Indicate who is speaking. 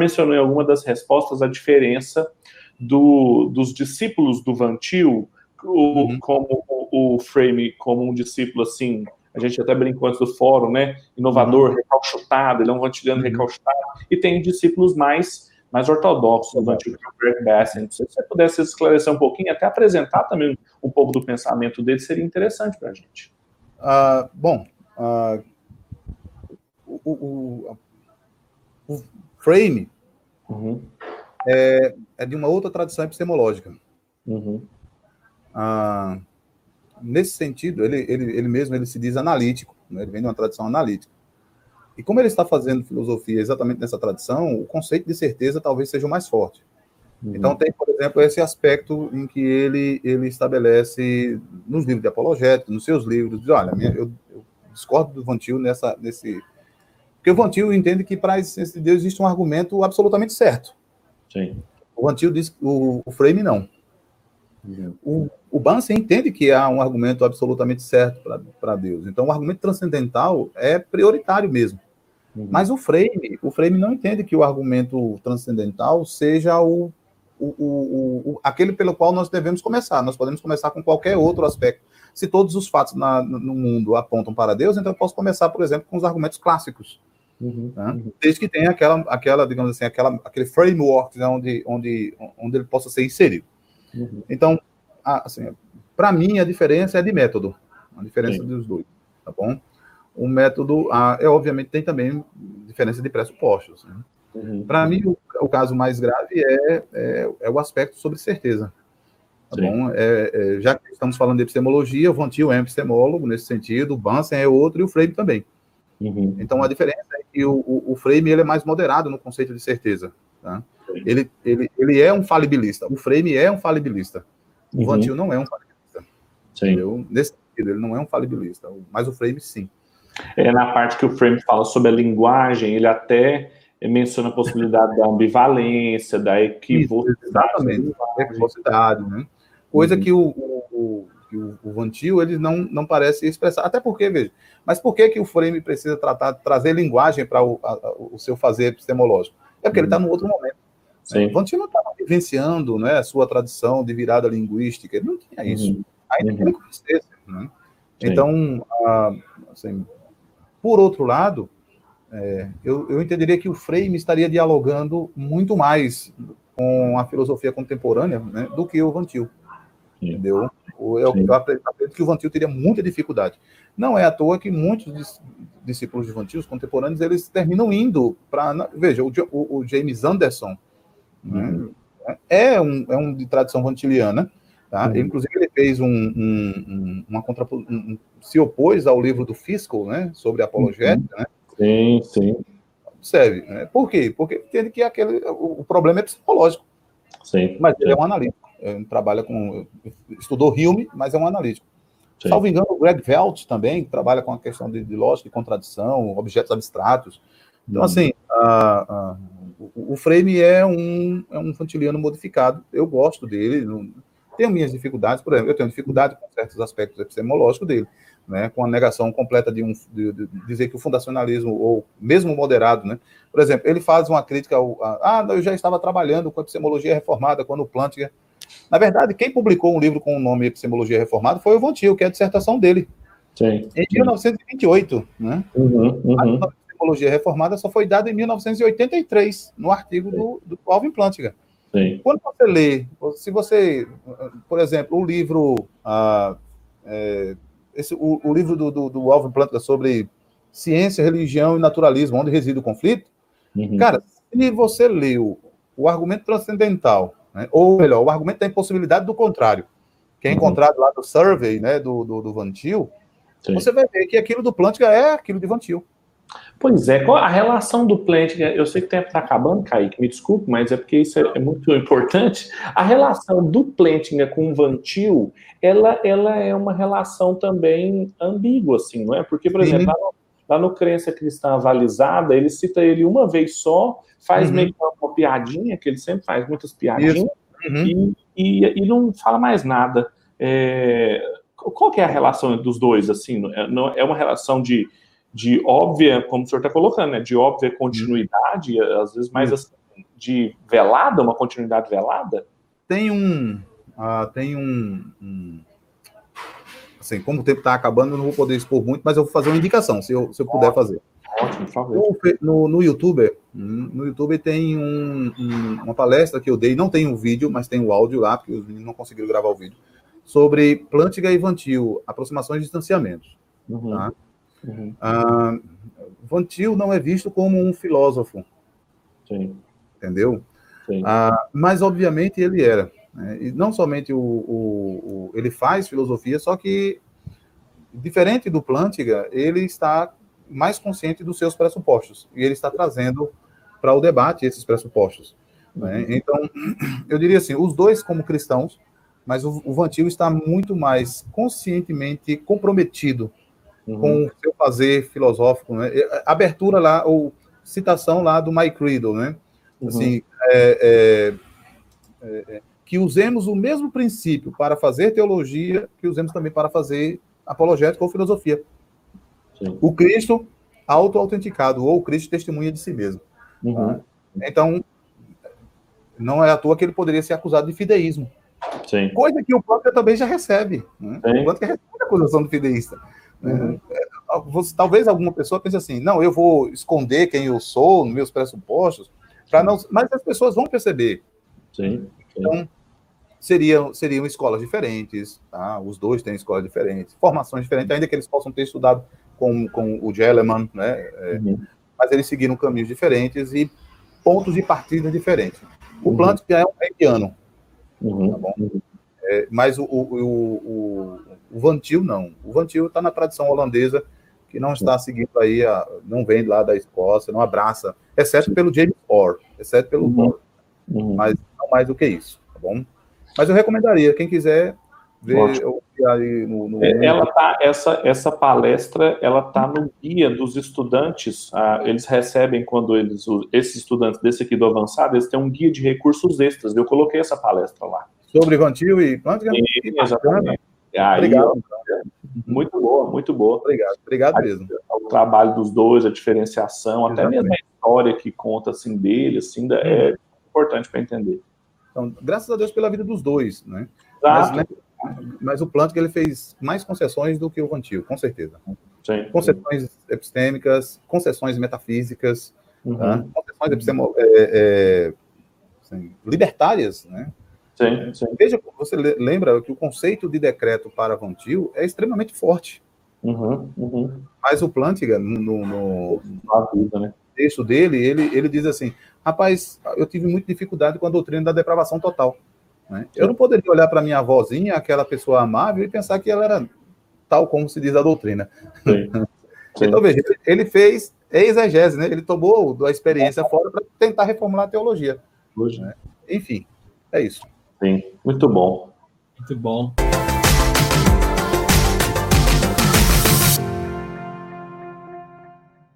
Speaker 1: mencionou em alguma das respostas a diferença do, dos discípulos do Vantil, uhum. como o, o, Frame como um discípulo assim, a gente até brincou antes do fórum, né? Inovador, uhum. recalchutado, ele é um vantiliano uhum. recalchutado, e tem discípulos mais, mais ortodoxos do Vantil, que é o Greg Bassett. Se você pudesse esclarecer um pouquinho, até apresentar também um, um pouco do pensamento dele, seria interessante para a gente.
Speaker 2: Uh, bom, uh, o, o, o, frame uhum. é, é, de uma outra tradição epistemológica. Uhum. Uh, nesse sentido, ele, ele, ele mesmo ele se diz analítico, né? ele vem de uma tradição analítica. E como ele está fazendo filosofia exatamente nessa tradição, o conceito de certeza talvez seja o mais forte. Uhum. Então tem, por exemplo, esse aspecto em que ele, ele estabelece nos livros de apologética, nos seus livros, diz, olha, minha, eu, eu, discordo do Vantil nessa, nesse... Porque o Vantil entende que para a existência de Deus existe um argumento absolutamente certo. Sim. O Vantil diz, o, o Frame não. Uhum. O, o Bansen entende que há um argumento absolutamente certo para Deus. Então, o argumento transcendental é prioritário mesmo. Uhum. Mas o Frame, o Frame não entende que o argumento transcendental seja o o, o, o, aquele pelo qual nós devemos começar. Nós podemos começar com qualquer outro aspecto. Se todos os fatos na, no mundo apontam para Deus, então eu posso começar, por exemplo, com os argumentos clássicos. Uhum, né? uhum. Desde que tenha aquela, aquela, digamos assim, aquela, aquele framework né, onde, onde, onde ele possa ser inserido. Uhum. Então, assim, para mim, a diferença é de método. A diferença Sim. dos dois, tá bom? O método, é, obviamente, tem também diferença de pressupostos. Né? Uhum. Para mim, o, o, caso mais grave é, é, é, o aspecto sobre certeza. Tá bom? É, é, já que estamos falando de epistemologia, o Vontil é um epistemólogo nesse sentido, o Bansen é outro e o Frame também. Uhum. Então, a diferença é que o, o, o, Frame ele é mais moderado no conceito de certeza. Tá? Ele, ele, ele é um falibilista. O Frame é um falibilista. O uhum. Vantil não é um falibilista. Sim. Nesse sentido, ele não é um falibilista. Mas o Frame, sim.
Speaker 1: É na parte que o Frame fala sobre a linguagem, ele até menciona a possibilidade da ambivalência, da equivocidade.
Speaker 2: Exatamente, equivocidade, né? Coisa uhum. que, o, o, que o, o Vantil ele não, não parece expressar. Até porque, veja, mas por que, que o Frame precisa tratar, trazer linguagem para o, o seu fazer epistemológico? É porque uhum. ele está num outro momento. Né? O Vantil não estava vivenciando né, a sua tradição de virada linguística, ele não tinha isso. Uhum. Ainda que ele conhecesse. Né? Então, ah, assim, por outro lado, é, eu, eu entenderia que o Frame estaria dialogando muito mais com a filosofia contemporânea né, do que o Vantil. Entendeu? Eu, eu acredito que o Vantil teria muita dificuldade. Não é à toa que muitos discípulos de Vantil, os contemporâneos, eles terminam indo para. Veja, o, o, James Anderson né, uhum. é, um, é um de tradição vantiliana. Tá? Uhum. Inclusive, ele fez um, um, uma contra, um, se opôs ao livro do Fiscal, né, sobre apologética, uhum. né?
Speaker 1: Sim, sim.
Speaker 2: Observe. Né? Por quê? Porque entende que aquele, o, problema é psicológico. Sim. Mas ele é um analítico. Trabalha com. Estudou Hume, mas é um analítico. Sim. Salvo engano, o Greg Velt também trabalha com a questão de, de lógica e contradição, objetos abstratos. Então, assim, a, a, o, o, Frame é um, é um fantiliano modificado. Eu gosto dele. Não, tenho minhas dificuldades, por exemplo, eu tenho dificuldade com certos aspectos epistemológicos dele né, com a negação completa de, um, de, de, dizer que o fundacionalismo, ou mesmo moderado, né, por exemplo, ele faz uma crítica ao. A, ah, eu já estava trabalhando com epistemologia reformada quando o Plantinga. Na verdade, quem publicou um livro com o nome Epistemologia Reformada foi o Von Til, que é a dissertação dele. Sim. Em 1928, né? Uhum, uhum. A Epistemologia Reformada só foi dada em 1983, no artigo do, do Alvin Plantinga. Sim. Quando você lê, se você, por exemplo, o livro ah, é, esse, o, o livro do, do, do Alvin Plantinga sobre ciência, religião e naturalismo, onde reside o conflito, uhum. cara, se você leu o argumento transcendental, né, ou melhor, o argumento da impossibilidade do contrário, que é uhum. encontrado lá no survey né, do, do, do Van Til, você vai ver que aquilo do Plantinga é aquilo de Van Til.
Speaker 1: Pois é, qual a relação do Plantinga? Eu sei que o tempo está acabando, Kaique, me desculpe, mas é porque isso é, é muito importante. A relação do Plantinga com o Vantil, ela, ela é uma relação também ambígua, assim, não é? Porque, por exemplo, lá no, lá no Crença Cristã Avalizada, ele cita ele uma vez só, faz uhum. meio que uma piadinha, que ele sempre faz muitas piadinhas, uhum. e, e, e, não fala mais nada. É, qual que é a relação dos dois, assim? É, é uma relação de de óbvia, como o senhor está colocando, né, de óbvia continuidade, às vezes mais assim, de velada, uma continuidade velada?
Speaker 2: Tem um. Uh, tem um, um, Assim, como o tempo está acabando, eu não vou poder expor muito, mas eu vou fazer uma indicação, se eu, se eu puder fazer.
Speaker 1: Ótimo, por favor.
Speaker 2: No, no, YouTube, no YouTube tem um, um, uma palestra que eu dei, não tem o um vídeo, mas tem o áudio lá, porque os meninos não conseguiram gravar o vídeo, sobre Plântiga e Vantil, aproximações e distanciamentos. Uhum. Tá? Uhum. Ah, Vantil não é visto como um filósofo. Sim. Entendeu? Sim. Ah, mas, obviamente, ele era. Né? E não somente o, o, o, ele faz filosofia, só que, diferente do Plântiga, ele está mais consciente dos seus pressupostos. E ele está trazendo para o debate esses pressupostos. Né? Uhum. Então, eu diria assim, os dois como cristãos, mas o, o Vantil está muito mais conscientemente comprometido uhum. com o seu fazer filosófico, né? Abertura lá, ou citação lá do Mike Riddle, né? Uhum. Assim, é, é, é, é, que usemos o mesmo princípio para fazer teologia que usemos também para fazer apologética ou filosofia. Sim. O Cristo auto-autenticado, ou o Cristo testemunha de si mesmo. Uhum. Tá? Então, não é à toa que ele poderia ser acusado de fideísmo. Sim. Coisa que o próprio também já recebe. Né? O próprio recebe a acusação de fideísta. Né? Uhum. É, talvez alguma pessoa pense assim, não, eu vou esconder quem eu sou, nos meus pressupostos, para não. Mas as pessoas vão perceber. Sim. Então, seriam, seriam escolas diferentes, tá? Os dois têm escolas diferentes, formações diferentes, ainda que eles possam ter estudado com, com o Gellerman, né? É, uhum. Mas eles seguiram caminhos diferentes e pontos de partida diferentes. O uhum. Plant já é um mediano, Uhum. Tá bom? É, mas o, o, o, o, Vantil não. O Vantil está na tradição holandesa, que não está seguindo aí, a, não vem lá da Escócia, não abraça, exceto pelo James Orr, exceto pelo uhum. uhum. mas não mais do que isso, tá bom? Mas eu recomendaria, quem quiser ver
Speaker 1: aí no, no... É, ela tá essa essa palestra ela tá no guia dos estudantes ah, eles recebem quando eles esses estudantes desse aqui do avançado eles têm um guia de recursos extras. Eu coloquei essa palestra lá.
Speaker 2: Sobre Vantil e Plantga
Speaker 1: exatamente. Aí, obrigado. muito boa muito boa.
Speaker 2: Obrigado obrigado mesmo.
Speaker 1: o trabalho dos dois a diferenciação exatamente. até mesmo a história que conta assim dele assim é importante para entender.
Speaker 2: Então graças a Deus pela vida dos dois né? Mas, né, mas o Plantk ele fez mais concessões do que o Vantil, com certeza. Sim. Concessões epistêmicas, concessões metafísicas, uhum. tá? concessões epistemo, é, é, assim, libertárias, né? Sim, sim. Veja, você lembra que o conceito de decreto para Vantil é extremamente forte. Uhum, uhum. Mas o Plantinga, no, no, no né? texto dele, ele, ele diz assim: rapaz, eu tive muita dificuldade com a doutrina da depravação total. Né? Eu não poderia olhar para minha avózinha, aquela pessoa amável, e pensar que ela era tal como se diz a doutrina. Sim. Sim. Então, veja, ele fez exegese, né? ele tomou da experiência fora para tentar reformular a teologia. Né? Enfim, é isso.
Speaker 1: Sim, muito bom.
Speaker 3: Muito bom.